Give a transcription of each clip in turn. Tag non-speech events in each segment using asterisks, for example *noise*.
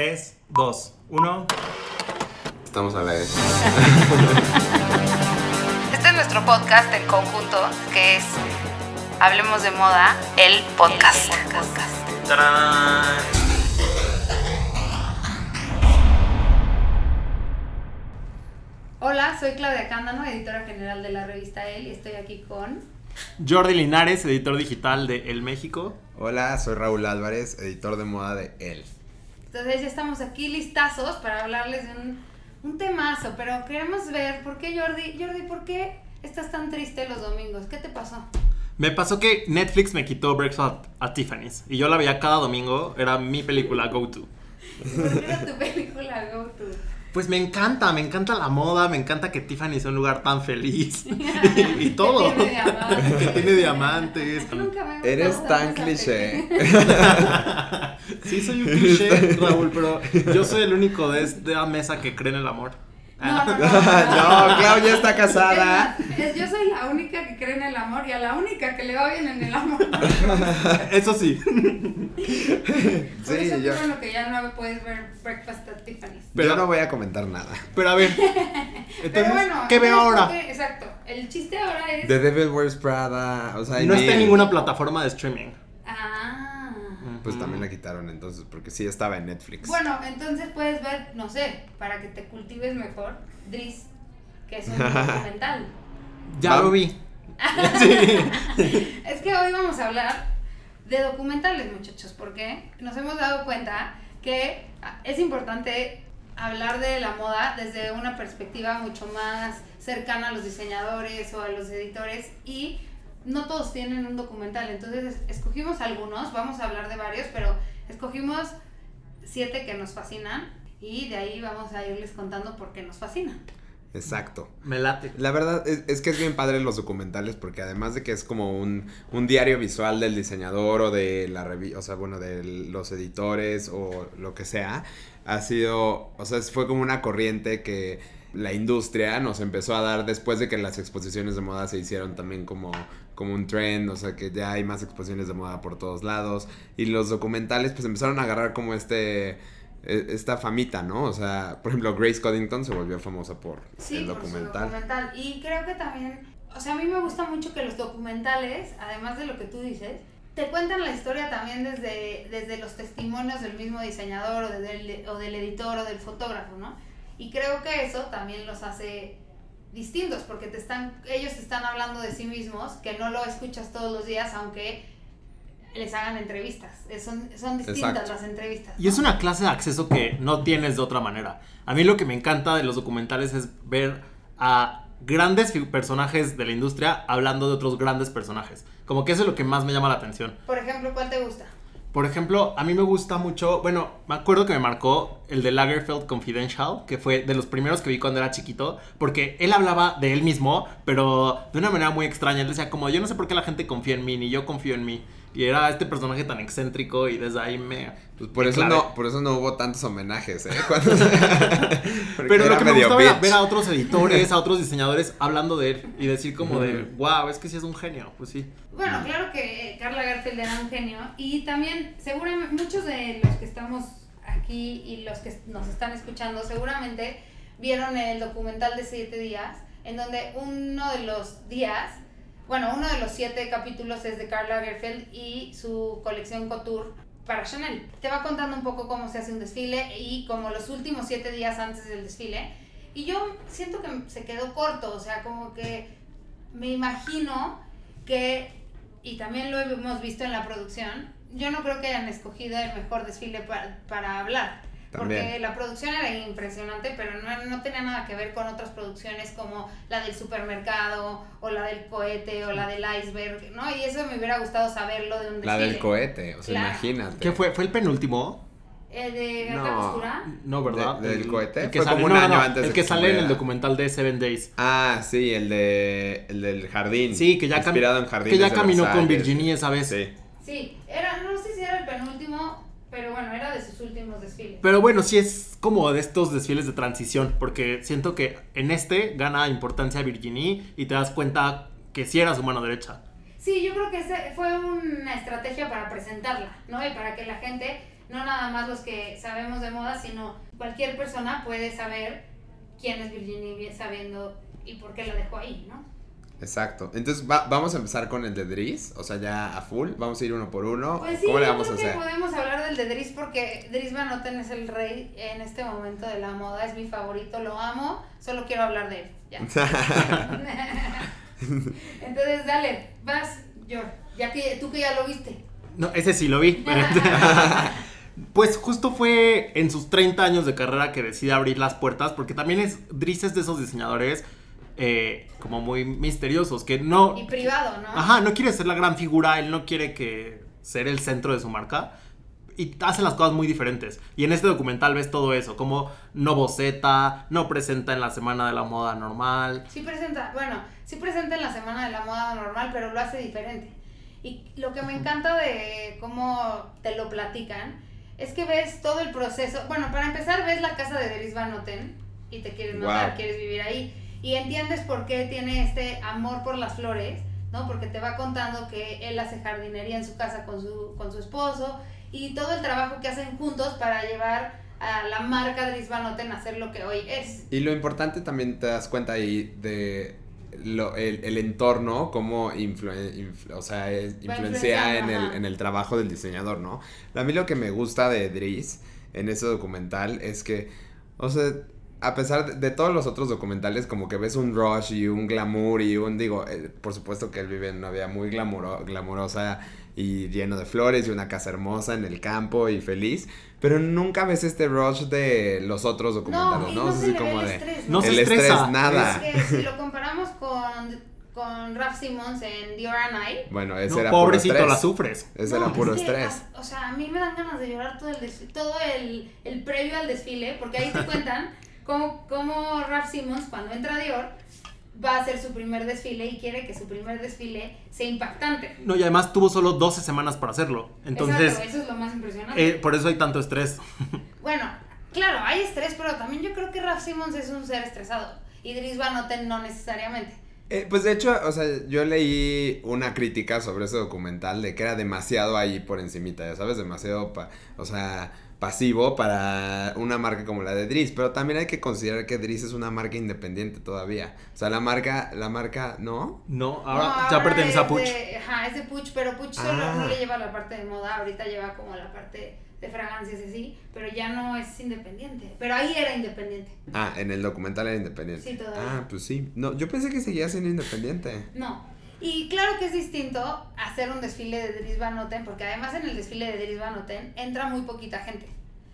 3, 2, 1. Estamos a la vez. Este es nuestro podcast en conjunto, que es Hablemos de Moda, el podcast. ¡Tarán! Hola, soy Claudia Cándano, editora general de la revista El, y estoy aquí con... Jordi Linares, editor digital de El México. Hola, soy Raúl Álvarez, editor de moda de él. Entonces ya estamos aquí listazos para hablarles de un, un temazo, pero queremos ver por qué Jordi, Jordi, ¿por qué estás tan triste los domingos? ¿Qué te pasó? Me pasó que Netflix me quitó Breakfast at Tiffany's y yo la veía cada domingo, era mi película go to. ¿Por *laughs* qué era tu película Go To? Pues me encanta, me encanta la moda, me encanta que Tiffany sea un lugar tan feliz y, *laughs* y todo. Que tiene diamantes. Que tiene diamantes. Nunca me ha Eres tan cliché. *laughs* Sí, soy un cliché, Raúl, pero yo soy el único de esta mesa que cree en el amor. *laughs* No, no, no. no, Clau ya está casada. Es yo soy la única que cree en el amor y a la única que le va bien en el amor. *laughs* Eso sí. Por Sí, eso yo, bueno que ya no puedes ver Breakfast at Tiffany's. Pero- yo no voy a comentar nada. Pero a ver. *laughs* Pero bueno, ¿qué veo ahora? Exacto. El chiste ahora es. The Devil Wears Prada, o sea, No está en ni- ninguna plataforma de streaming. Ah. Pues también la quitaron entonces, porque sí estaba en Netflix. Bueno, entonces puedes ver, no sé, para que te cultives mejor, Driss, que es un *laughs* documental. Ya lo vi. *laughs* Sí. Es que hoy vamos a hablar de documentales, muchachos, porque nos hemos dado cuenta que es importante hablar de la moda desde una perspectiva mucho más cercana a los diseñadores o a los editores y no todos tienen un documental. Entonces es- escogimos algunos, vamos a hablar de varios, pero escogimos siete que nos fascinan y de ahí vamos a irles contando por qué nos fascinan. Exacto. Me late. La verdad es, es que es bien padre los documentales porque además de que es como un, un diario visual del diseñador o de la revista, o sea, bueno, de los editores o lo que sea, ha sido, o sea, fue como una corriente que la industria nos empezó a dar después de que las exposiciones de moda se hicieron también como, como un trend, o sea, que ya hay más exposiciones de moda por todos lados y los documentales pues empezaron a agarrar como este... e- Esta famita, ¿no? O sea, por ejemplo, Grace Coddington se volvió famosa por Sí, el por su documental. documental. Y creo que también, o sea, a mí me gusta mucho que los documentales, además de lo que tú dices, te cuentan la historia también desde, desde los testimonios del mismo diseñador o, de- del, o del editor o del fotógrafo, ¿no? Y creo que eso también los hace distintos porque te están ellos te están hablando de sí mismos que no lo escuchas todos los días aunque les hagan entrevistas son, son distintas Exacto. las entrevistas Y es una clase de acceso que no tienes de otra manera. A mí lo que me encanta de los documentales es ver a grandes personajes de la industria hablando de otros grandes personajes. Como que eso es lo que más me llama la atención. por ejemplo ¿cuál te gusta? Por ejemplo, a mí me gusta mucho, bueno, me acuerdo que me marcó el de Lagerfeld Confidential, que fue de los primeros que vi cuando era chiquito, porque él hablaba de él mismo, pero de una manera muy extraña. Él decía como, yo no sé por qué la gente confía en mí, ni yo confío en mí. Y era este personaje tan excéntrico y desde ahí me... Pues por eso no, por eso no hubo tantos homenajes, ¿eh? *laughs* Cuando- *laughs* Pero lo que me gustaba era ver a otros editores, a otros diseñadores hablando de él y decir como de, wow, es que sí es un genio. Pues sí. Bueno, claro que Carla Garfield era un genio y también seguramente muchos de los que estamos aquí y los que nos están escuchando seguramente vieron el documental de siete días en donde uno de los días, bueno, uno de los siete capítulos es de Carla Garfield y su colección Couture para Chanel. Te va contando un poco cómo se hace un desfile y como los últimos siete días antes del desfile. Y yo siento que se quedó corto, o sea, como que me imagino que, y también lo hemos visto en la producción, yo no creo que hayan escogido el mejor desfile para, para hablar. Porque También. la producción era impresionante, pero no, no tenía nada que ver con otras producciones como la del supermercado, o la del cohete, o la del iceberg, ¿no? Y eso me hubiera gustado saberlo de un La desfile. del cohete, o sea, Claro. imagínate. ¿Qué fue? ¿Fue el penúltimo? ¿El de alta No. costura? No, ¿verdad? ¿De- del El- cohete? el que Fue sale- como un no, año no, antes de El que que sale en el documental de Seven Days. Ah, sí, el de el del jardín. Sí, que ya, cam- inspirado en que jardines ya caminó con. Virginia esa vez. Sí. Sí, era, no sé si era el penúltimo, pero bueno, era de sus últimos desfiles. Pero bueno, sí es como de estos desfiles de transición, porque siento que en este gana importancia Virginie y te das cuenta que sí era su mano derecha. Sí, yo creo que ese fue una estrategia para presentarla, ¿no? Y para que la gente no nada más los que sabemos de moda, sino cualquier persona puede saber quién es Virginia sabiendo y por qué la dejó ahí, ¿no? Exacto. Entonces va- vamos a empezar con el de Dries, o sea, ya a full. Vamos a ir uno por uno. Pues sí, ¿Cómo le vamos a creo que hacer? podemos hablar del de Dries porque Dries Van Noten es el rey en este momento de la moda, es mi favorito, lo amo, solo quiero hablar de él. Ya. *laughs* *laughs* Entonces, dale, vas, George, ya que tú que ya lo viste. No, ese sí lo vi. *laughs* pues justo fue en sus 30 años de carrera que decide abrir las puertas, porque también es Dries es de esos diseñadores eh, como muy misteriosos, que no... Y privado, ¿no? Ajá, no quiere ser la gran figura, él no quiere que ser el centro de su marca. Y hace las cosas muy diferentes. Y en este documental ves todo eso, como no boceta, no presenta en la semana de la moda normal. Sí presenta, bueno, sí presenta en la semana de la moda normal, pero lo hace diferente. Y lo que me encanta de cómo te lo platican es que ves todo el proceso. Bueno, para empezar ves la casa de Dries Van Noten y te quieres matar, Wow. quieres vivir ahí. Y entiendes por qué tiene este amor por las flores, ¿no? Porque te va contando que él hace jardinería en su casa con su, con su esposo y todo el trabajo que hacen juntos para llevar a la marca Dries Van Noten a ser lo que hoy es. Y lo importante también te das cuenta ahí de lo- el, el entorno, cómo influen- influ- o sea, es- influencia en el, en el trabajo del diseñador, ¿no? A mí lo que me gusta de Dries en ese documental es que, o sea, a pesar de, de todos los otros documentales, como que ves un rush y un glamour y un, digo, eh, por supuesto que él vive en una vida muy glamuro- glamurosa y lleno de flores y una casa hermosa en el campo y feliz, pero nunca ves este rush de los otros documentales, ¿no? no Es se así como el de... estrés, No ¿no? se el estresa. estrés, nada. Es que si lo comparamos con, con Raf Simons en Dior and I. Bueno, ese No, era pobrecito, puro la sufres. Ese no, era puro es que, estrés. a- o sea, a mí me dan ganas de llorar todo el desfile, todo el, el previo al desfile, porque ahí te *laughs* cuentan cómo, cómo Raf Simons, cuando entra a Dior, va a hacer su primer desfile y quiere que su primer desfile sea impactante. No, y además tuvo solo 12 semanas para hacerlo. Entonces, Exacto, eso es lo más impresionante. eh, por eso hay tanto estrés. *laughs* Bueno, claro, hay estrés, pero también yo creo que Raf Simons es un ser estresado. Y Dries Van Noten no necesariamente. Eh, pues de hecho, o sea, yo leí una crítica sobre ese documental de que era demasiado ahí por encimita, ya sabes, demasiado, pa- o sea, pasivo para una marca como la de Dries, pero también hay que considerar que Dries es una marca independiente todavía. O sea, la marca, la marca, ¿no? No, ahora No, ya ahora pertenece a Puch. de- ajá, es de Puch, pero Puch solo Ah. no le lleva la parte de moda, ahorita lleva como la parte de fragancias y así, pero ya no es independiente. Pero ahí era independiente. Ah, en el documental era independiente. Sí, todavía. Ah, pues sí. No, yo pensé que seguía siendo independiente. No. Y claro que es distinto hacer un desfile de Dries Van Noten, porque además en el desfile de Dries Van Noten entra muy poquita gente.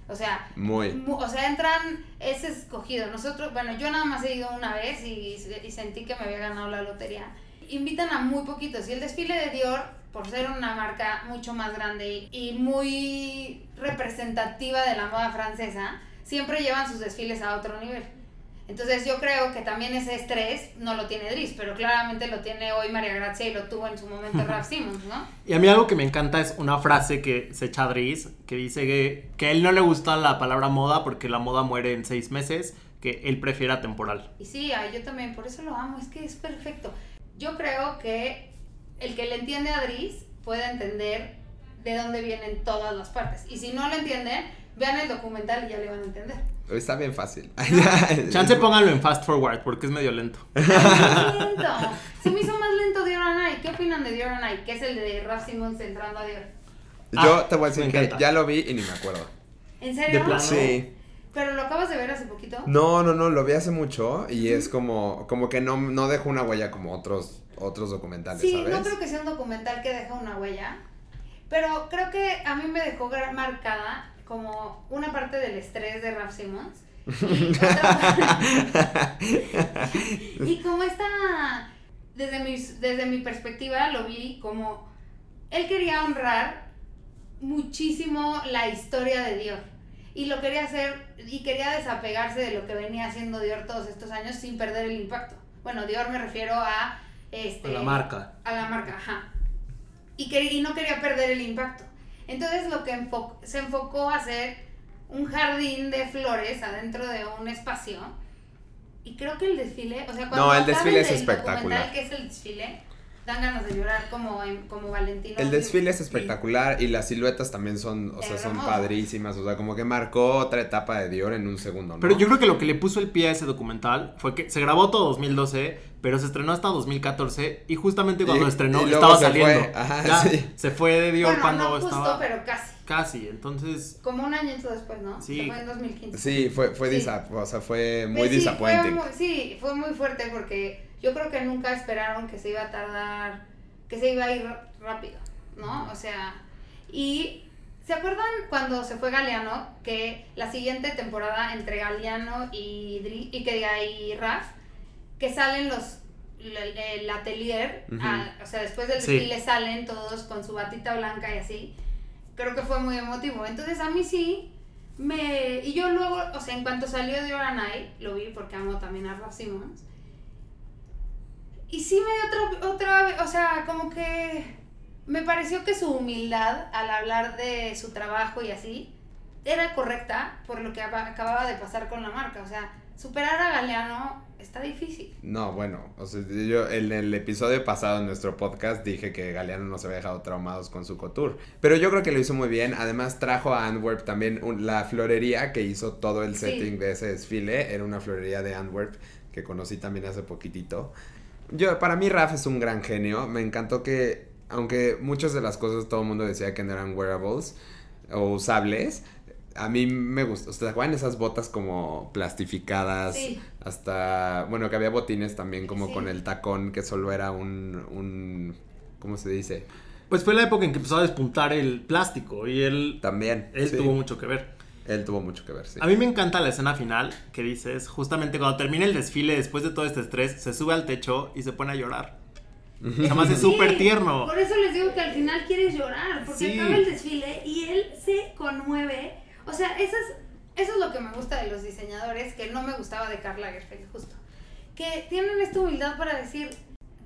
O sea, Muy. mu- o sea, entran, es escogido. Nosotros, bueno, yo nada más he ido una vez y, y sentí que me había ganado la lotería. Invitan a muy poquitos. Y el desfile de Dior, por ser una marca mucho más grande y muy representativa de la moda francesa, siempre llevan sus desfiles a otro nivel. Entonces yo creo que también ese estrés no lo tiene Dries, pero claramente lo tiene hoy María Gracia y lo tuvo en su momento *laughs* Raf Simons, ¿no? Y a mí algo que me encanta es una frase que se echa Dries, que dice que, que a él no le gusta la palabra moda porque la moda muere en seis meses, que él prefiere atemporal. Y sí, yo también, por eso lo amo, es que es perfecto. Yo creo que el que le entiende a Dries puede entender de dónde vienen todas las partes. Y si no lo entienden, vean el documental y ya le van a entender. Está bien fácil. *laughs* Chance pónganlo en fast forward porque es medio lento. *laughs* ¡Ay, lento! Se me hizo más lento Dior and I. ¿Qué opinan de Dior and I? Que es el de Raf Simons entrando a Dior. Yo Ah, te voy a decir que ya lo vi y ni me acuerdo. ¿En serio? De plano. Sí. ¿Pero lo acabas de ver hace poquito? No, no, no, lo vi hace mucho y es como, como que no, no dejó una huella como otros, otros documentales, Sí, ¿sabes? no creo que sea un documental que deja una huella, pero creo que a mí me dejó marcada como una parte del estrés de Raf Simons. Y, *laughs* otra- y como esta, desde mi, desde mi perspectiva lo vi como, él quería honrar muchísimo la historia de Dior. Y lo quería hacer, y quería desapegarse de lo que venía haciendo Dior todos estos años sin perder el impacto. Bueno, Dior me refiero a... Este, A la marca. a la marca, ajá. Y, quer- y no quería perder el impacto. Entonces lo que enfo- se enfocó a hacer un jardín de flores adentro de un espacio. Y creo que el desfile, o sea, cuando No, el desfile es espectacular. que es el desfile, dan ganas de llorar como, como Valentino. El desfile es Sí. espectacular y las siluetas también son, o sea, son padrísimas, o sea, como que marcó otra etapa de Dior en un segundo, ¿no? Pero yo creo que lo que le puso el pie a ese documental fue que se grabó todo 2012, pero se estrenó hasta 2014 y justamente cuando *laughs* Y- estrenó y estaba se saliendo. fue, ajá, Ya, sí. Se fue de Dior Bueno, cuando no justo, estaba pero casi. casi, entonces Como un añito después, ¿no? Sí. Se fue en 2015. Sí, fue, fue, Sí. disa- o sea, fue muy Pues sí, disappointing. Fue muy, sí, fue muy fuerte porque yo creo que nunca esperaron que se iba a tardar, que se iba a ir rápido, ¿no? O sea, y ¿se acuerdan cuando se fue Galeano que la siguiente temporada entre Galeano y, Dri- y que diga y Raf, que salen los el, el atelier, o sea, después del Sí. desfile salen todos con su batita blanca y así. Creo que fue muy emotivo. Entonces a mí sí me y yo luego, o sea, en cuanto salió de Oranai, lo vi porque amo también a Raf Simons. Y sí me dio otra otra, o sea, como que me pareció que su humildad al hablar de su trabajo y así era correcta por lo que aba- acababa de pasar con la marca, o sea, superar a Galeano está difícil. No, bueno, o sea, yo en el episodio pasado en nuestro podcast dije que Galeano nos había dejado traumados con su couture. Pero yo creo que lo hizo muy bien. Además trajo a Antwerp también un- la florería que hizo todo el Sí. setting de ese desfile. Era una florería de Antwerp que conocí también hace poquitito. Yo, para mí Raf es un gran genio. Me encantó que, aunque muchas de las cosas todo el mundo decía que no eran wearables o usables, a mí me gustó. O sea, ¿se acuerdan esas botas como plastificadas? Sí. Hasta, bueno, que había botines también como Sí. con el tacón que solo era un, un, ¿cómo se dice? pues fue la época en que empezó a despuntar el plástico y él También. él sí. tuvo mucho que ver. Él tuvo mucho que ver, sí. A mí me encanta la escena final que dices, justamente cuando termina el desfile después de todo este estrés, se sube al techo y se pone a llorar. Además es *laughs* súper Sí, tierno. Por eso les digo que al final quieres llorar, porque Sí. acaba el desfile y él se conmueve. O sea, eso es, eso es lo que me gusta de los diseñadores, que no me gustaba de Karl Lagerfeld, justo. Que tienen esta humildad para decir,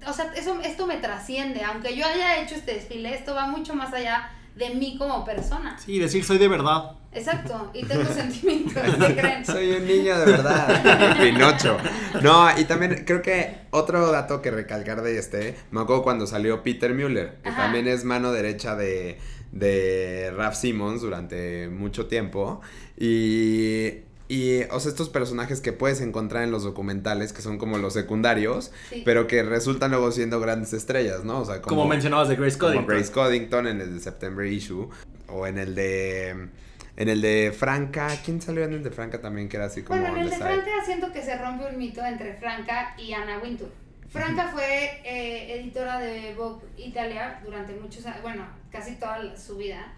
o sea, eso, esto me trasciende, aunque yo haya hecho este desfile, esto va mucho más allá de mí como persona. Sí, decir soy de verdad. Exacto, y tengo *laughs* sentimientos, ¿qué *laughs* creen? Soy un niño de verdad. *laughs* Pinocho. No, y también creo que otro dato que recalcar de este, me acuerdo cuando salió Peter Müller, que Ajá. también es mano derecha de, de Raf Simons durante mucho tiempo. Y, y, o sea, estos personajes que puedes encontrar en los documentales, que son como los secundarios, Sí. pero que resultan luego siendo grandes estrellas, ¿no? O sea, Como, mencionabas de Grace como Coding. Grace Coddington en el de September Issue o en el de en el de Franca, ¿quién salió en el de Franca también que era así como Bueno, en el de? Franca siento que se rompe un mito entre Franca y Anna Wintour. Franca fue eh, editora de Vogue Italia durante muchos años, bueno, casi toda su vida.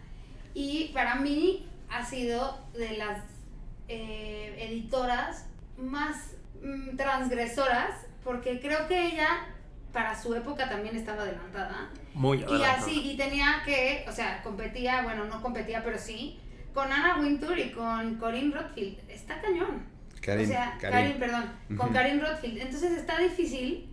Y para mí ha sido de las eh, editoras más mm, transgresoras, porque creo que ella para su época también estaba adelantada. Muy Y adelantada. así, y tenía que, o sea, competía, bueno, no competía, pero sí, con Anna Wintour y con Corinne Rothfield. Está cañón. Karin, o sea, Karin. Karin, perdón, con. Karin Rothfield. Entonces está difícil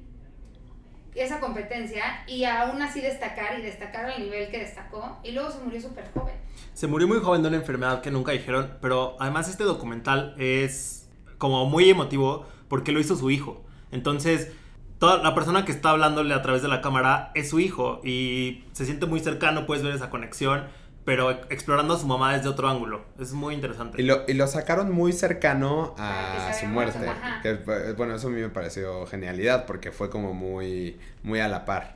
esa competencia y aún así destacar y destacar al nivel que destacó. Y luego se murió súper joven. Se murió muy joven de una enfermedad que nunca dijeron, pero además este documental es como muy emotivo porque lo hizo su hijo. Entonces, toda la persona que está hablándole a través de la cámara es su hijo y se siente muy cercano, puedes ver esa conexión, pero explorando a su mamá desde otro ángulo. Es muy interesante. Y lo, y lo sacaron muy cercano a su muerte. Que, bueno, eso a mí me pareció genialidad porque fue como muy, muy a la par.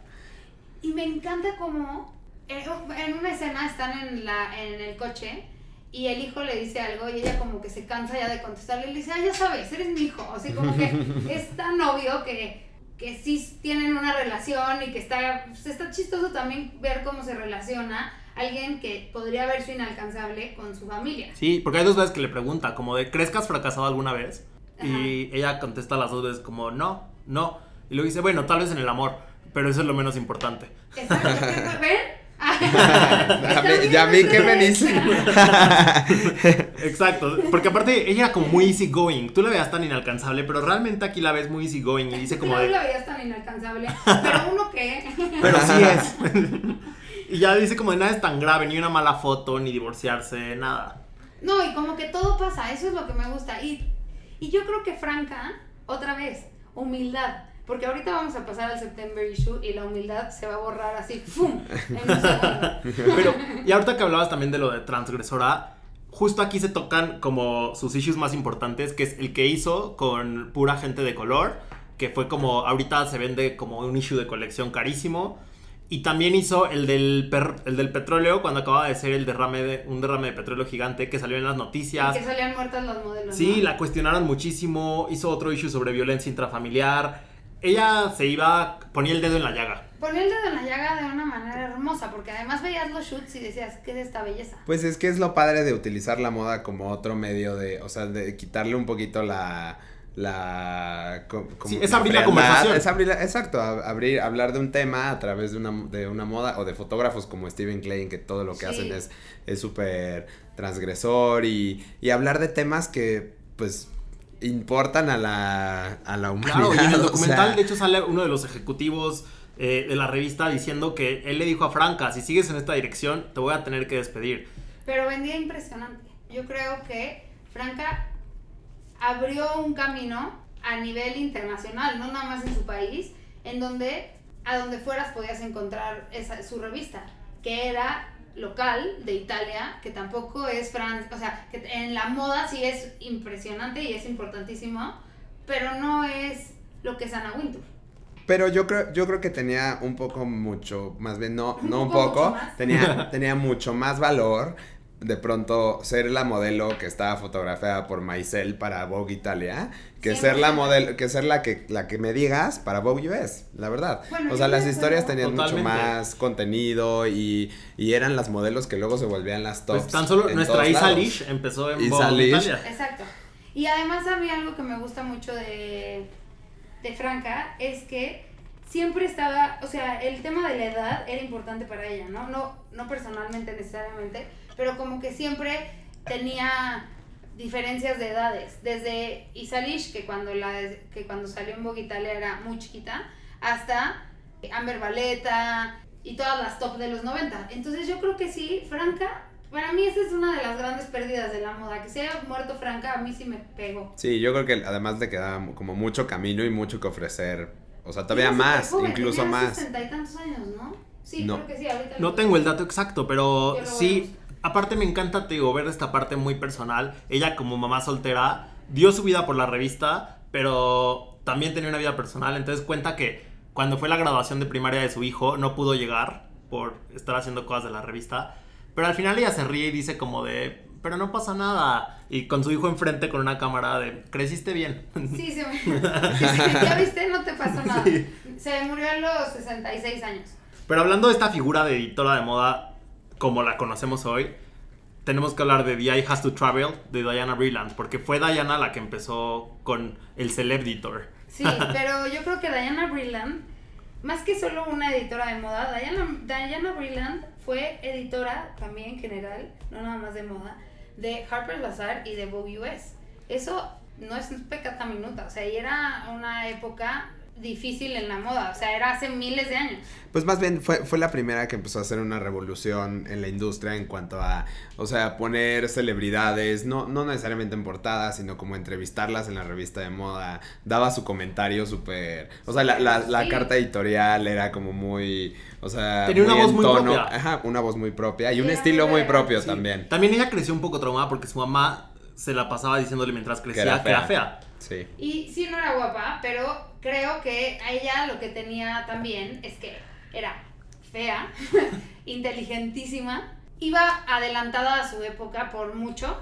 Y me encanta cómo eh, en una escena están en, la, en el coche y el hijo le dice algo y ella como que se cansa ya de contestarle y le dice, ah, ya sabes, eres mi hijo. Así como que *laughs* es tan obvio que, que sí tienen una relación y que está, pues, está chistoso también ver cómo se relaciona alguien que podría verse inalcanzable con su familia. Sí, porque hay dos veces que le pregunta, como de, ¿crees que has fracasado alguna vez? Y ella contesta las dos veces como, no, no. Y luego dice, bueno, tal vez en el amor, pero eso es lo menos importante. Exacto. *laughs* ¿Ven? *laughs* Ya vi- ya vi que me dice. *laughs* Exacto, porque aparte ella era como muy easy going. Tú la veías tan inalcanzable, pero realmente aquí la ves muy easy going y dice como no de, la veías tan inalcanzable, pero uno que... pero sí es. Y ya dice como de nada es tan grave, ni una mala foto, ni divorciarse, nada. No, y como que todo pasa, eso es lo que me gusta. Y, y yo creo que Franca, otra vez, humildad. porque ahorita vamos a pasar al September issue y la humildad se va a borrar así, ¡fum! En un segundo. Pero, y ahorita que hablabas también de lo de transgresora, justo aquí se tocan como sus issues más importantes, que es el que hizo con pura gente de color, que fue como, ahorita se vende como un issue de colección carísimo. Y también hizo el del, per- el del petróleo cuando acababa de ser el derrame de, un derrame de petróleo gigante que salió en las noticias. Y que salían muertas los modelos. Sí, ¿no? la cuestionaron muchísimo, hizo otro issue sobre violencia intrafamiliar. Ella se iba, ponía el dedo en la llaga. Ponía el dedo en la llaga de una manera hermosa, porque además veías los shoots y decías, ¿qué es esta belleza? Pues es que es lo padre de utilizar la moda como otro medio de, o sea, de quitarle un poquito la la co- como Sí, es abrir la conversación. es abrir exacto abrir hablar de un tema a través de una de una moda o de fotógrafos como Steven Klein que todo lo que Sí. hacen es es súper transgresor y, y hablar de temas que pues importan a la a la humanidad Claro, y en el *laughs* o documental, sea, de hecho, sale uno de los ejecutivos eh, de la revista diciendo que él le dijo a Franca, si sigues en esta dirección, te voy a tener que despedir. Pero vendía impresionante. Yo creo que Franca abrió un camino a nivel internacional, no nada más en su país, en donde a donde fueras podías encontrar esa, su revista, que era local de Italia, que tampoco es Francia, o sea, que en la moda sí es impresionante y es importantísimo, pero no es lo que es Anna Wintour. Pero yo creo, yo creo que tenía un poco mucho, más bien no, Un no un poco, poco, tenía, *laughs* tenía mucho más valor de pronto ser la modelo que estaba fotografiada por Maisel para Vogue Italia, que ser la 100%. modelo, que ser la que, la que me digas para Vogue US, la verdad. Bueno, o sea, las historias tenían mucho Totalmente. más contenido y, y eran las modelos que luego se volvían las tops. Pues tan solo nuestra Isa lados. Lish empezó en Isa Vogue Lish. Italia. Exacto. Y además a mí algo que me gusta mucho de, de Franca es que siempre estaba, o sea, el tema de la edad era importante para ella, ¿no? No, no personalmente necesariamente, pero como que siempre tenía diferencias de edades, desde Isalish, que cuando, la, que cuando salió en Italia era muy chiquita, hasta Amber Valeta y todas las top de los 90. Entonces yo creo que sí, Franca, para mí esa es una de las grandes pérdidas de la moda, que se haya muerto Franca a mí sí me pegó. Sí, yo creo que además le quedaba como mucho camino y mucho que ofrecer. O sea, todavía más, incluso más. sesenta y tantos años, ¿no? Sí, No. creo que sí, ahorita No tengo el dato exacto, pero sí, vemos. Aparte me encanta, te digo, ver esta parte muy personal. Ella como mamá soltera dio su vida por la revista, pero también tenía una vida personal, entonces cuenta que cuando fue la graduación de primaria de su hijo no pudo llegar por estar haciendo cosas de la revista, pero al final ella se ríe y dice como de, pero no pasa nada, y con su hijo enfrente con una cámara de, creciste bien. Sí, se me... *laughs* *laughs* ya viste, no te pasó nada. Se murió a los 66 años. Pero hablando de esta figura de editora de moda como la conocemos hoy, tenemos que hablar de The Eye Has to Travel de Diana Brilland, porque fue Diana la que empezó con el Celeb Editor. Sí, *laughs* pero yo creo que Diana Brilland, más que solo una editora de moda, Diana, Diana Brilland fue editora también general, no nada más de moda, de Harper's Bazaar y de Vogue US. Eso no es pecata minuta, o sea, y era una época difícil en la moda, o sea, era hace miles de años. Pues más bien fue, fue la primera que empezó a hacer una revolución en la industria en cuanto a, o sea, poner celebridades, no, no necesariamente en portadas, sino como entrevistarlas en la revista de moda. Daba su comentario súper, o sea, la, la, la Sí. carta editorial era como muy, o sea, Tenía una en voz muy tono- propia. Ajá, una voz muy propia y un estilo muy muy propio Sí. también. También ella creció un poco traumada porque su mamá se la pasaba diciéndole mientras crecía era que era fea. fea. Sí. Y sí no era guapa, pero creo que a ella lo que tenía también es que era fea, *laughs* inteligentísima, iba adelantada a su época por mucho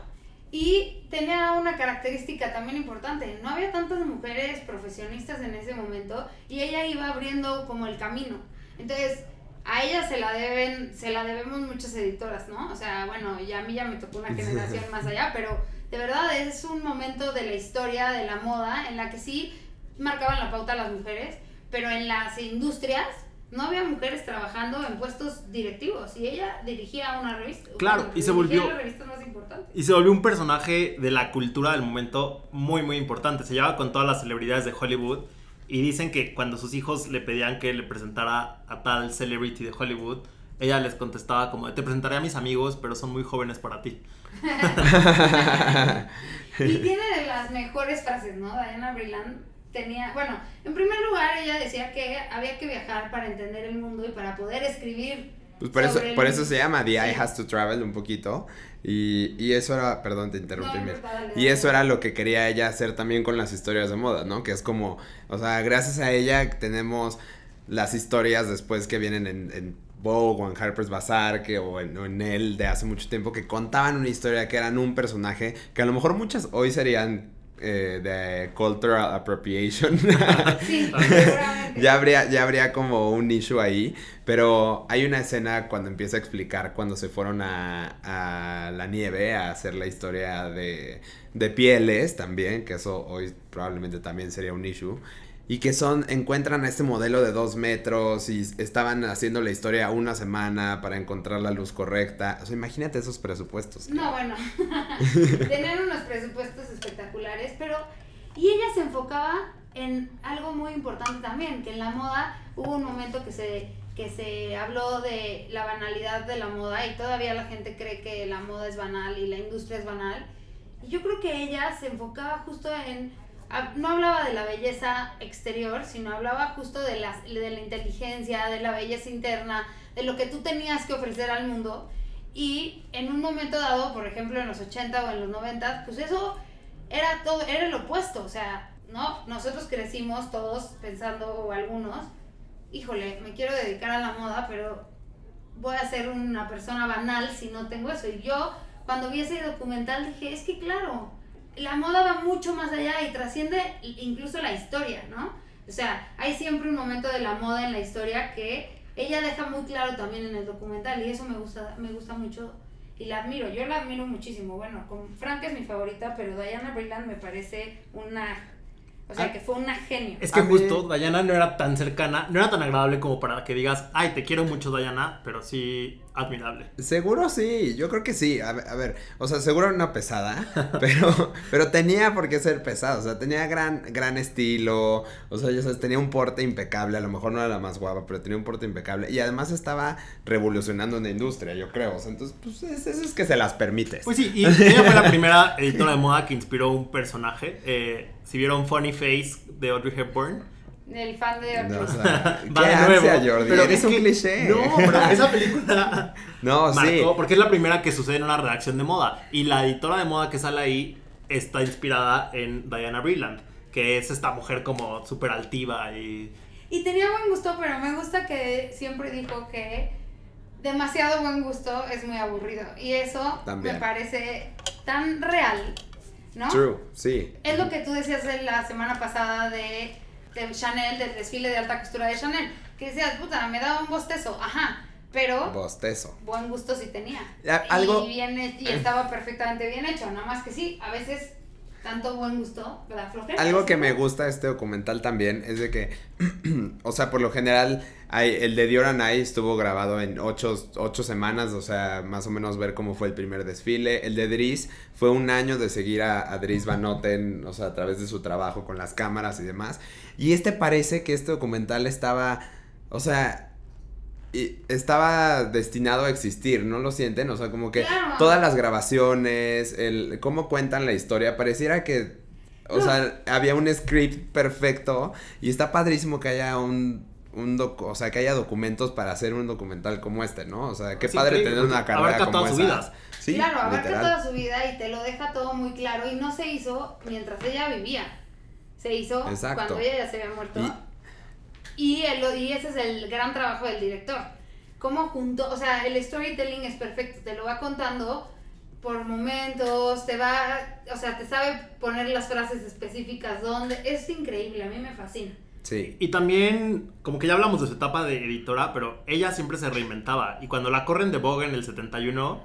y tenía una característica también importante. No había tantas mujeres profesionistas en ese momento y ella iba abriendo como el camino. Entonces, a ella se la deben, se la debemos muchas editoras, ¿no? O sea, bueno, ya a mí ya me tocó una *laughs* generación más allá, pero de verdad es un momento de la historia de la moda en la que sí marcaban la pauta las mujeres, pero en las industrias no había mujeres trabajando en puestos directivos y ella dirigía una revista. Claro, y se volvió- las revistas más importantes. Y se volvió un personaje de la cultura del momento muy, muy importante. Se llevaba con todas las celebridades de Hollywood. Y dicen que cuando sus hijos le pedían que le presentara a tal celebrity de Hollywood, ella les contestaba como, te presentaré a mis amigos, pero son muy jóvenes para ti. *laughs* *laughs* Y tiene de las mejores frases, ¿no? Diana Brilland tenía, bueno, en primer lugar ella decía que había que viajar para entender el mundo y para poder escribir. Pues por eso, sobre por eso se llama The Eye Sí. Has to Travel un poquito. Y, y eso era, perdón, te interrumpí. No, y eso era lo que quería ella hacer también con las historias de moda, ¿no? Que es como, o sea, gracias a ella tenemos las historias después que vienen en, en Vogue o en Harper's Bazaar que, o, en, o en él de hace mucho tiempo que contaban una historia que eran un personaje que a lo mejor muchas hoy serían eh, de cultural appropriation. Sí, *laughs* ya habría, ya habría como un issue ahí, pero hay una escena cuando empieza a explicar cuando se fueron a, a la nieve a hacer la historia de, de pieles también, que eso hoy probablemente también sería un issue. Y que son, encuentran este modelo de dos metros y estaban haciendo la historia una semana para encontrar la luz correcta. O sea, imagínate esos presupuestos. No, bueno, *laughs* tenían unos presupuestos espectaculares, pero... Y ella se enfocaba en algo muy importante también, que en la moda hubo un momento que se, que se habló de la banalidad de la moda y todavía la gente cree que la moda es banal y la industria es banal. Y yo creo que ella se enfocaba justo en... No hablaba de la belleza exterior, sino hablaba justo de la, de la inteligencia, de la belleza interna, de lo que tú tenías que ofrecer al mundo. Y en un momento dado, por ejemplo en los 80 o en los 90, pues eso era todo, era el opuesto. O sea, ¿no? Nosotros crecimos todos pensando, o algunos, híjole, me quiero dedicar a la moda, pero voy a ser una persona banal si no tengo eso. Y yo, cuando vi ese documental, dije, es que claro, la moda va mucho más allá y trasciende incluso la historia, ¿no? O sea, hay siempre un momento de la moda en la historia que ella deja muy claro también en el documental y eso me gusta, me gusta mucho y la admiro, yo la admiro muchísimo. Bueno, con Frank es mi favorita, pero Diana Brilland me parece una, o sea, Ah. que fue una genio. Es que justo Diana no era tan cercana, no era tan agradable como para que digas, ay, te quiero mucho Diana, pero sí admirable. Seguro sí, yo creo que sí. A ver, a ver, o sea, seguro era una pesada, *laughs* pero, pero tenía por qué ser pesada. O sea, tenía gran, gran estilo. O sea, ya sabes, tenía un porte impecable. A lo mejor no era la más guapa, pero tenía un porte impecable. Y además estaba revolucionando una industria, yo creo. O sea, entonces, pues es- eso es que se las permites. Pues sí, y ella fue la primera editora de moda que inspiró un personaje. Eh, si vieron Funny Face de Audrey Hepburn, El fan de No, o sea, va *laughs* qué de ansia, nuevo. Jordi. Pero es un que- cliché. No, pero *laughs* esa película *laughs* No, sí. marcó, porque es la primera que sucede en una redacción de moda. Y la editora de moda que sale ahí está inspirada en Diana Brilland, que es esta mujer como súper altiva y... Y tenía buen gusto, pero me gusta que siempre dijo que demasiado buen gusto es muy aburrido. Y eso También. me parece tan real, ¿no? True, sí. Es lo que tú decías de la semana pasada de, de Chanel, del desfile de alta costura de Chanel. Que decías, puta, me daba un bostezo. Ajá, pero Bostezo. buen gusto sí tenía. Ya, algo- Y, bien, y *clears throat* estaba perfectamente bien hecho. Nada más que sí, a veces tanto buen gusto. Flojera. Algo que me gusta este documental también es de que, *clears throat* o sea, por lo general, hay, el de Dior and I estuvo grabado en ocho, ocho semanas, o sea, más o menos ver cómo fue el primer desfile. El de Dries fue un año de seguir a, a Dries Van Noten, o sea, a través de su trabajo con las cámaras y demás. Y este parece que este documental estaba, o sea... y estaba destinado a existir, ¿no lo sienten? O sea, como que Claro. todas las grabaciones, el cómo cuentan la historia, pareciera que o No. sea, había un script perfecto y está padrísimo que haya un, un docu- o sea, que haya documentos para hacer un documental como este, ¿no? O sea, qué Es padre tener una carrera abarca como toda su esa. vida. Sí, claro, abarca literal. toda su vida y te lo deja todo muy claro y no se hizo mientras ella vivía. Se hizo Exacto. cuando ella ya se había muerto. Y- Y, el- y ese es el gran trabajo del director. Cómo junto, o sea, el storytelling es perfecto, te lo va contando por momentos, te va, o sea, te sabe poner las frases específicas donde, es increíble, a mí me fascina. Sí. Y también, como que ya hablamos de su etapa de editora, pero ella siempre se reinventaba. Y cuando la corren de Vogue en el 71,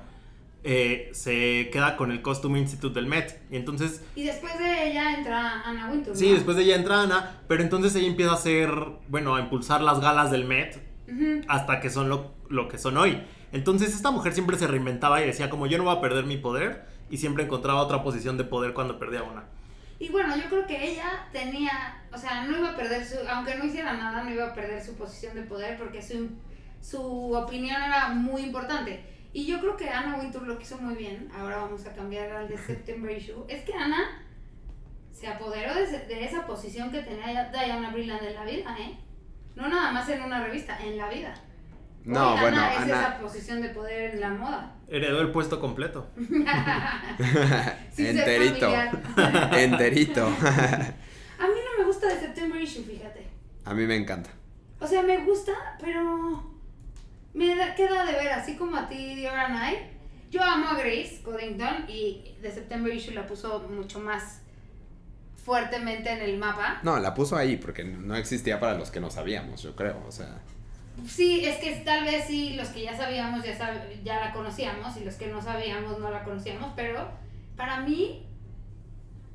eh, se queda con el Costume Institute del Met. Y entonces, Y después de ella entra Anna Wintour. sí, ¿no? después de ella entra Ana, pero entonces ella empieza a hacer, bueno, a impulsar las galas del Met hasta que son lo, lo que son hoy. Entonces esta mujer siempre se reinventaba y decía como yo no voy a perder mi poder y siempre encontraba otra posición de poder cuando perdía una. Y bueno, yo creo que ella tenía, o sea, no iba a perder su, aunque no hiciera nada, no iba a perder su posición de poder porque su, su opinión era muy importante. Y yo creo que Anna Wintour lo que hizo muy bien, ahora vamos a cambiar al de *laughs* September Issue, es que Ana se apoderó de, ese- de esa posición que tenía Diana Brilland en la vida, ¿eh? No nada más en una revista, en la vida. No, Hoy bueno, Ana es Ana- esa posición de poder en la moda. Heredó el puesto completo. *laughs* *laughs* Enterito. Enterito. A mí no me gusta de September Issue, fíjate. A mí me encanta. O sea, me gusta, pero me da- queda de ver, así como a ti, Diora Night. Yo amo a Grace Coddington y de September Issue la puso mucho más fuertemente en el mapa. No, la puso ahí porque no existía para los que no sabíamos, yo creo. O sea, Sí, es que tal vez sí, los que ya sabíamos ya, sab- ya la conocíamos y los que no sabíamos no la conocíamos, pero para mí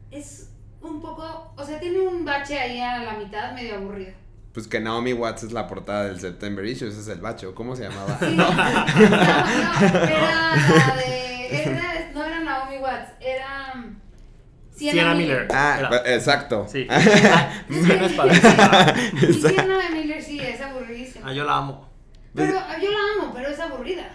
es un poco, o sea, tiene un bache ahí a la mitad medio aburrido. Pues que Naomi Watts es la portada del September Issue, ese es el bache, ¿o ¿cómo se llamaba? Sí, no, no, *laughs* era la de, era- no era Naomi Watts, era um, Sienna, Sienna Miller. Miller. Ah, Era. exacto. Sí. *laughs* Menos. Y Sienna Miller sí, es aburridísima. Ah, yo la amo. Pero yo la amo, pero es aburrida.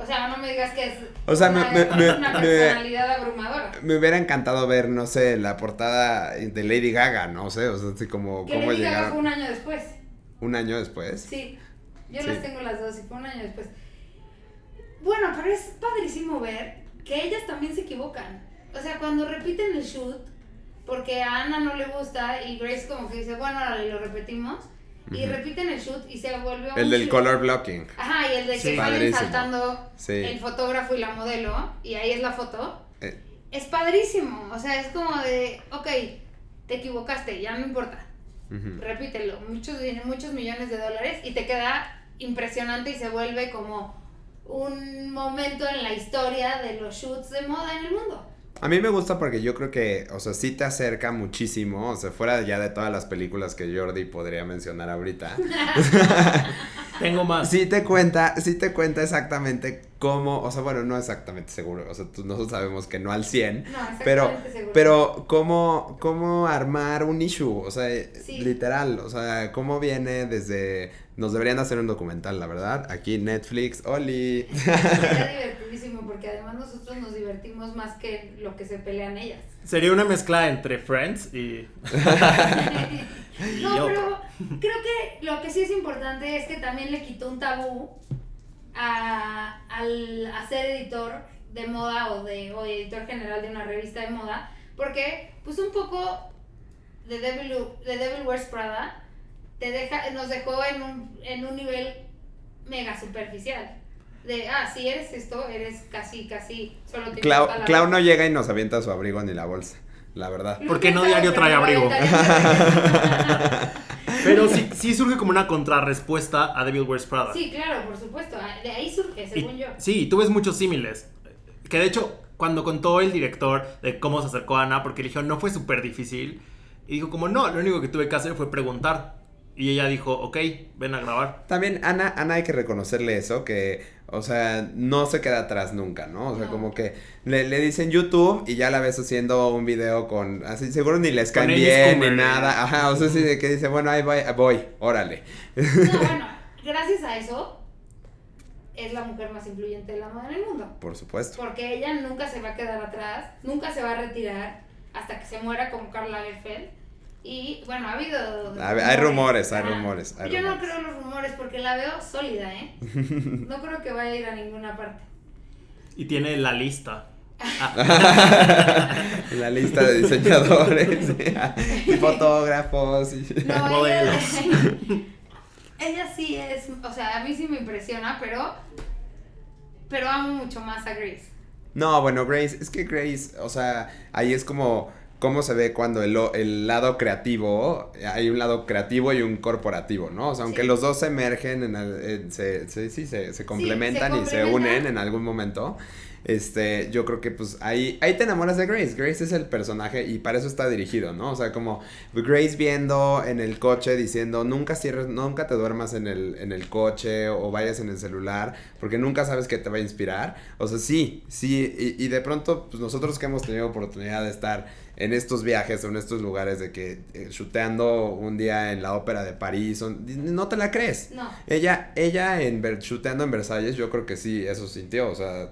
O sea, no me digas que es O sea, una, me- me- una me- personalidad abrumadora. Me hubiera encantado ver, no sé, la portada de Lady Gaga, no sé, o sea, así como Que cómo Lady Gaga llegaron fue un año después. un año después. Sí, yo Sí. las tengo las dos y fue un año después. Bueno, pero es padrísimo ver que ellas también se equivocan. O sea, cuando repiten el shoot, porque a Ana no le gusta y Grace como que dice, bueno, ahora lo repetimos. Y repiten el shoot y se volvió El un del shoot. color blocking. Ajá, y el de que Sí. salen saltando Sí. el fotógrafo y la modelo, y ahí es la foto. Eh, Es padrísimo. O sea, es como de, ok, te equivocaste, ya no importa. repítelo, muchos, muchos millones de dólares y te queda impresionante y se vuelve como un momento en la historia de los shoots de moda en el mundo. A mí me gusta porque yo creo que, o sea, sí te acerca muchísimo, o sea, fuera ya de todas las películas que Jordi podría mencionar ahorita. *laughs* *laughs* Tengo más. Sí te cuenta, sí te cuenta exactamente cómo, o sea, bueno, no exactamente seguro, o sea, tú- nosotros sabemos que no al 100, No, exactamente pero, seguro. pero cómo, cómo armar un issue, o sea, Sí. literal, o sea, cómo viene desde, nos deberían hacer un documental, la verdad, aquí Netflix, Oli. *laughs* Sería divertidísimo porque además nosotros nos divertimos más que lo que se pelean ellas. Sería una mezcla entre Friends y. *laughs* *laughs* no, pero creo que lo que sí es importante es que también le quitó un tabú a, al a ser editor de moda o de o editor general de una revista de moda, porque pues un poco de Devil, de Devil Wears Prada te deja, nos dejó en un, en un nivel mega superficial. De, ah, si eres esto, eres casi, casi, solo Clau, Clau no llega y nos avienta su abrigo ni la bolsa, la verdad. Porque no diario trae no abrigo. Pero sí, sí surge como una contrarrespuesta a Devil Wears Prada. Sí, claro, por supuesto. ah, De ahí surge, Y- según yo. Sí, y tú ves muchos símiles. Que de hecho, cuando contó el director de cómo se acercó a Ana, porque le dijo, no fue súper difícil. Y dijo, como no, lo único que tuve que hacer fue preguntar. Y ella dijo, ok, ven a grabar. También Ana, Ana hay que reconocerle eso, que, o sea, no se queda atrás nunca, ¿no? O sea, No. como que le, le dicen YouTube y ya la ves haciendo un video con, así, seguro ni les caen bien ni nada, ajá, o sea, sí, de que dice, bueno, ahí voy, voy, órale. No, *laughs* bueno, gracias a eso es la mujer más influyente de la moda en el mundo. Por supuesto. Porque ella nunca se va a quedar atrás, nunca se va a retirar hasta que se muera como Karl Lagerfeld. Y bueno, ha habido. Hay rumores, hay rumores, hay Yo no creo en los rumores porque la veo sólida, ¿eh? *laughs* No creo que vaya a ir a ninguna parte. Y tiene la lista. *laughs* La lista de diseñadores *laughs* y fotógrafos. y- No, Modelos. ella, ella sí es, o sea, a mí sí me impresiona, pero pero amo mucho más a Grace. No, bueno, Grace, es que Grace, o sea, ahí es como cómo se ve cuando el, el lado creativo, hay un lado creativo y un corporativo, ¿no? O sea, aunque Sí. los dos se emergen, en el- en- se, se- sí, se, se complementan y se complementan. unen en algún momento. Este, yo creo que pues ahí, ahí te enamoras de Grace. Grace es el personaje y para eso está dirigido, ¿no? O sea, como Grace viendo en el coche diciendo, nunca cierres, nunca te duermas en el, en el coche o vayas en el celular, porque nunca sabes qué te va a inspirar. O sea, sí, sí, y, y de pronto, pues nosotros que hemos tenido oportunidad de estar en estos viajes o en estos lugares de que eh, chuteando un día en la ópera de París, no te la crees. No. Ella, ella en Ver- chuteando en Versalles, yo creo que sí, eso sintió, o sea,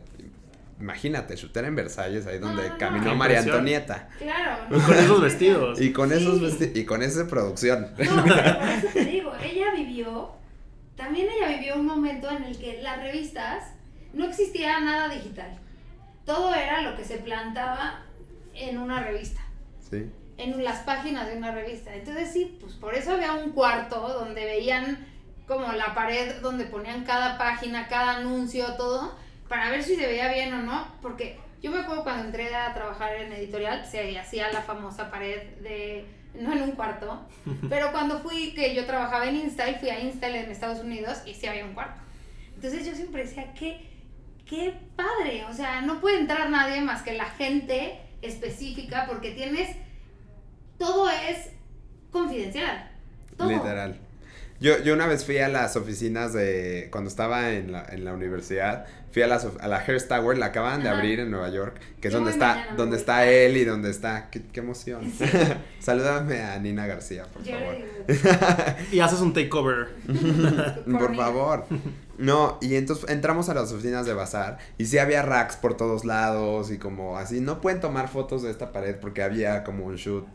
imagínate, shooter en Versalles, ahí donde No, no, caminó María impresión. Antonieta. Claro. Y con esos vestidos. Y con Sí. esos vesti- y con esa producción. No, pero por eso te digo, ella vivió, también ella vivió un momento en el que las revistas no existía nada digital. Todo era lo que se plantaba en una revista, Sí. en las páginas de una revista. Entonces sí, pues por eso había un cuarto donde veían como la pared donde ponían cada página, cada anuncio, todo, para ver si se veía bien o no, porque yo me acuerdo cuando entré a trabajar en editorial, se hacía la famosa pared de, no en un cuarto, *laughs* pero cuando fui, que yo trabajaba en Install, fui a Install en Estados Unidos y sí había un cuarto. Entonces yo siempre decía, qué, qué padre, o sea, no puede entrar nadie más que la gente específica porque tienes, todo es confidencial. Todo. Literal. Yo, yo una vez fui a las oficinas de. Cuando estaba en la, en la universidad, fui a, of- a la Hearst Tower, la acaban de Ajá. abrir en Nueva York, que es Yo donde está, donde está él y donde está. Qué, qué emoción. Sí. *laughs* Salúdame a Nina García, por Yo favor. *laughs* Y haces un takeover. *laughs* Por mí. favor. No, y entonces entramos a las oficinas de Bazar y sí había racks por todos lados y como así, no pueden tomar fotos de esta pared porque había como un shoot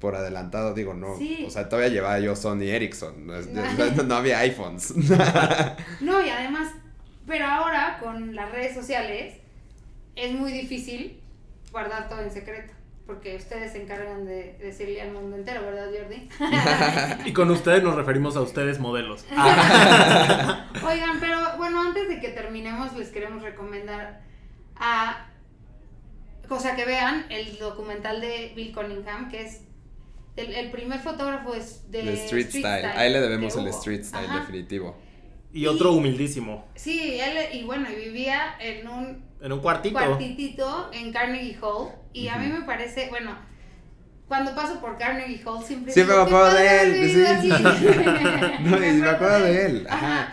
por adelantado, digo, no, Sí. o sea, todavía llevaba yo Sony Ericsson, no, es- no- no había iPhones. No, y además, pero ahora con las redes sociales es muy difícil guardar todo en secreto. Porque ustedes se encargan de decirle al mundo entero, ¿verdad, Jordi? *laughs* Y con ustedes nos referimos a ustedes modelos. *laughs* Oigan, pero bueno, antes de que terminemos, les queremos recomendar a. O sea, que vean el documental de Bill Cunningham, que es. El, el primer fotógrafo es de El street, style. A él le debemos el street style, Ajá. definitivo. Y otro humildísimo. Sí, él, y bueno, y vivía en un En un cuartito. cuartitito en Carnegie Hall. Y a mí me parece, bueno, cuando paso por Carnegie Hall siempre. Siempre digo, me acuerdo "Qué de él, sí, aquí". sí. *laughs* *laughs* No, y me acuerdo de él, ajá. Ajá.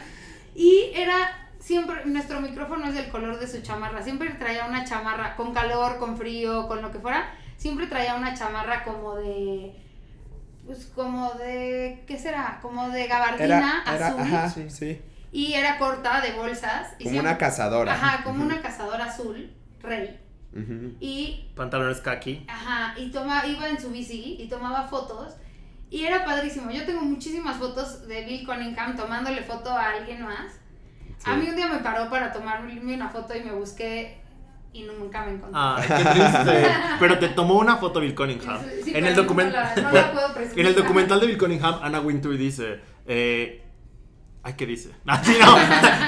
Y era siempre, nuestro micrófono es del color de su chamarra. Siempre traía una chamarra con calor, con frío, con lo que fuera. Siempre traía una chamarra como de. Pues como de. ¿Qué será? Como de gabardina Era, era, azul. ajá, sí. Y era corta de bolsas. y Como siempre- una cazadora. Ajá, como una cazadora azul, rey. Ujú. Y, Pantalones kaki. ajá, y toma, iba en su bici y tomaba fotos. Y era padrísimo. Yo tengo muchísimas fotos de Bill Cunningham tomándole foto a alguien más. A mí un día me paró para tomarme una foto y me busqué y nunca me encontré. Ay, qué triste. *laughs* Pero te tomó una foto Bill Cunningham. Sí, en, el no document- la- no la *laughs* puedo presumir. en el documental de Bill Cunningham, Anna Wintour dice. Eh, ay, ¿qué dice? *laughs* Así no.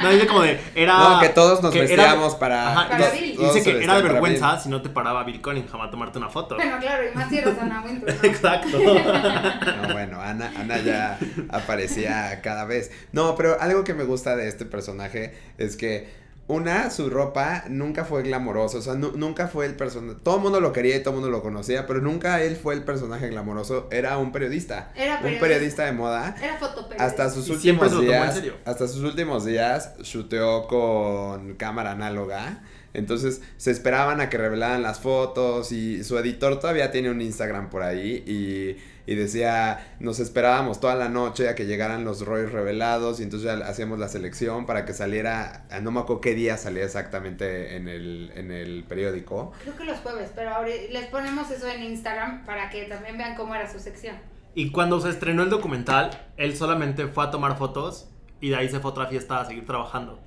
No, dice como de. Era. No, que todos nos que era- vestíamos para. Ajá, Para dice- Bill. que era de vergüenza si no te paraba Bill Cunningham a tomarte una foto. Bueno, claro, y más si eres Ana Wintour, ¿no? Exacto. No, bueno, Ana, Ana ya aparecía cada vez. No, pero algo que me gusta de este personaje es que, una, su ropa nunca fue glamorosa, o sea, nu- nunca fue el personaje. Todo el mundo lo quería y todo el mundo lo conocía, pero nunca él fue el personaje glamoroso, era un periodista. Era Un periodista. periodista de moda. Era fotoperiodista. Hasta sus Y últimos días, serio. hasta sus últimos días, shooteó con cámara análoga. Entonces se esperaban a que revelaran las fotos y su editor todavía tiene un Instagram por ahí y, y decía, nos esperábamos toda la noche a que llegaran los rollos revelados y entonces ya hacíamos la selección para que saliera, ah, no me acuerdo qué día salía exactamente en el, en el periódico. Creo que los jueves, pero ahorita les ponemos eso en Instagram para que también vean cómo era su sección. Y cuando se estrenó el documental, él solamente fue a tomar fotos y de ahí se fue a otra fiesta a seguir trabajando.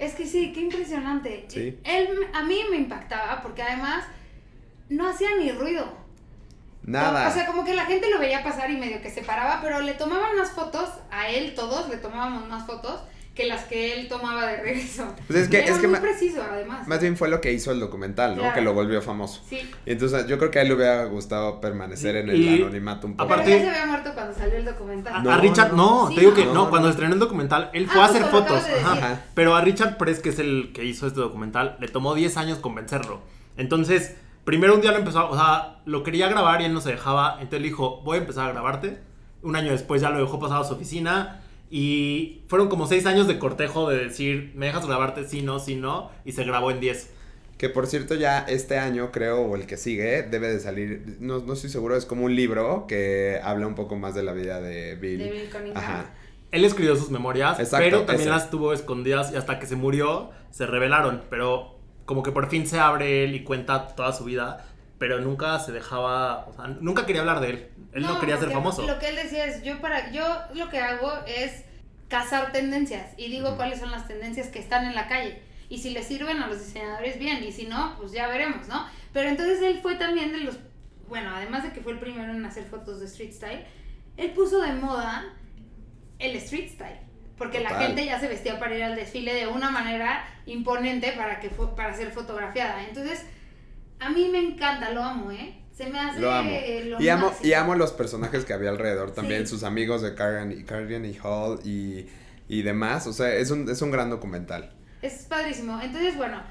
Es que sí, qué impresionante. Sí. Él, a mí me impactaba porque además no hacía ni ruido. Nada. O sea, como que la gente lo veía pasar y medio que se paraba, pero le tomaban más fotos, a él todos le tomábamos más fotos que las que él tomaba de regreso. Pues es que- Era es que muy ma- preciso, además. Más bien fue lo que hizo el documental, ¿no? Claro. Que lo volvió famoso. Sí. Y entonces yo creo que a él le hubiera gustado permanecer en el Y- anonimato un poco. Pero Aparte- ya se había muerto cuando salió el documental. A, No, a Richard, no. no, Sí, te digo que no. cuando estrenó el documental, él Ah, fue a justo hacer fotos. de ajá. Pero a Richard Press, que es el que hizo este documental, le tomó 10 años convencerlo. Entonces, primero un día lo empezó, a- o sea, lo quería grabar y él no se dejaba. Entonces le dijo, voy a empezar a grabarte. Un año después ya lo dejó pasado a su oficina. Y fueron como 6 años de cortejo de decir, ¿me dejas grabarte? Sí, no, sí, no. Y se grabó en 10. Que por cierto ya este año creo, o el que sigue, debe de salir, no, no estoy seguro, es como un libro que habla un poco más de la vida de Bill. De Bill Cunningham. Ajá. Él escribió sus memorias, Exacto, pero también ese. las tuvo escondidas y hasta que se murió se revelaron. Pero como que por fin se abre él y cuenta toda su vida, pero nunca se dejaba, o sea, nunca quería hablar de él. Él no, quería ser famoso. Lo que él decía es, yo para yo lo que hago es cazar tendencias y digo cuáles son las tendencias que están en la calle. Y si le sirven a los diseñadores, bien, y si no, pues ya veremos, ¿no? Pero entonces él fue también de los, bueno, además de que fue el primero en hacer fotos de street style, él puso de moda el street style. Porque la gente ya se vestía para ir al desfile de una manera imponente para, que para ser fotografiada. Entonces, a mí me encanta, lo amo, ¿eh? Se me hace Lo amo. lo Y amo, máximo. y amo los personajes que había alrededor también, Sí. sus amigos de Cargan y, Cargan y Hall y, y demás. O sea, es un, es un gran documental. Es padrísimo. Entonces, bueno,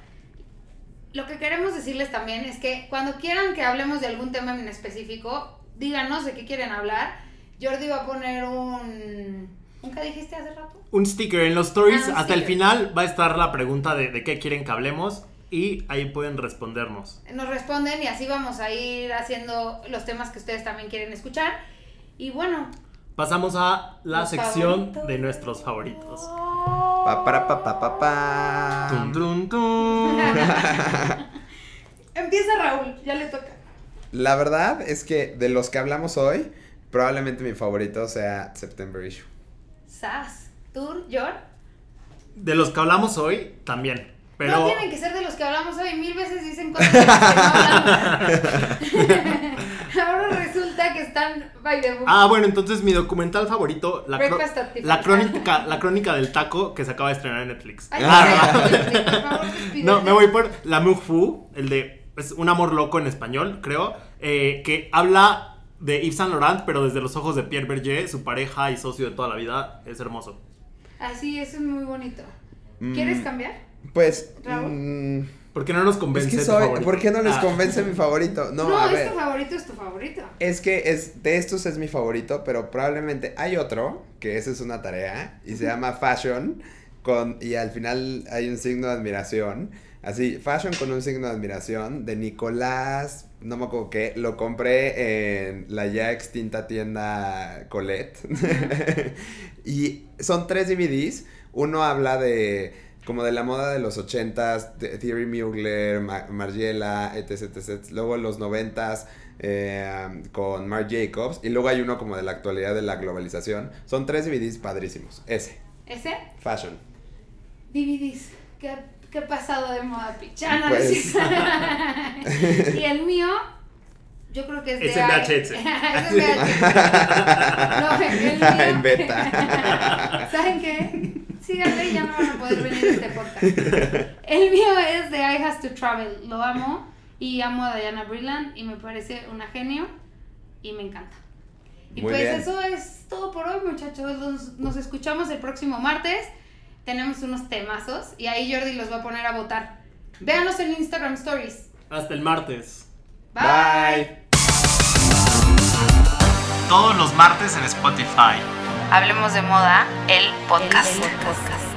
lo que queremos decirles también es que cuando quieran que hablemos de algún tema en específico, díganos de qué quieren hablar. Jordi va a poner un... ¿Nunca dijiste hace rato? Un sticker en los stories, Ah, un hasta el final va a estar la pregunta de, de qué quieren que hablemos y ahí pueden respondernos. Nos responden y así vamos a ir haciendo los temas que ustedes también quieren escuchar. Y bueno, Pasamos a la sección favoritos. de nuestros favoritos. Pa, para, pa, pa, pa, pa. Tum, tum, tum. *laughs* empieza Raúl, ya le toca. La verdad es que de los que hablamos hoy, probablemente mi favorito sea September Issue. Sas, Tour, Yor. De los que hablamos hoy, también. Pero No tienen que ser de los que hablamos hoy. Mil veces dicen cosas de las que no hablan. Ahora resulta que están by the book. Ah, bueno, entonces mi documental favorito, la, la crónica, la crónica del taco que se acaba de estrenar en Netflix. Ay, Ah, por favor, despídete. No, me voy por L'amour fou, el de es un amor loco en español, creo, eh, que habla de Yves Saint Laurent, pero desde los ojos de Pierre Berger, su pareja y socio de toda la vida. Es hermoso. Así es, es muy bonito. ¿Quieres Mm, cambiar? Pues. Raúl. mm, ¿Por qué no nos es convence que tu soy. favorito? ¿Por qué no les Ah. convence mi favorito? No, No, a es ver. tu favorito, es tu favorito. Es que es, de estos es mi favorito, pero probablemente hay otro, que esa es una tarea, y se llama Fashion, con, y al final hay un signo de admiración, así, Fashion con un signo de admiración, de Nicolás, no me acuerdo qué, lo compré en la ya extinta tienda Colette, *laughs* y son tres DVDs, uno habla de como de la moda de los ochentas, de Thierry Mugler, Ma- Margiela, etc, etc. Luego los noventas eh, con Marc Jacobs. Y luego hay uno como de la actualidad de la globalización. Son tres DVDs padrísimos. Ese, ¿Ese? Fashion. DVDs. ¿Qué, qué pasado de moda pichana? ¿no Pues. *laughs* y el mío, yo creo que es de... *laughs* Es en VHS. es en VHS. No, el mío... En beta. *laughs* ¿Saben qué? Síganme y ya no van a poder venir a este podcast. El mío es de I Has to Travel. Lo amo. Y amo a Diana Brilland. Y me parece una genio. Y me encanta. Y Muy pues bien. eso es todo por hoy, muchachos. Nos, nos escuchamos el próximo martes. Tenemos unos temazos. Y ahí Jordi los va a poner a votar. Véanos en Instagram Stories. Hasta el martes. Bye. Todos los martes en Spotify. Hablemos de moda, el podcast. El podcast.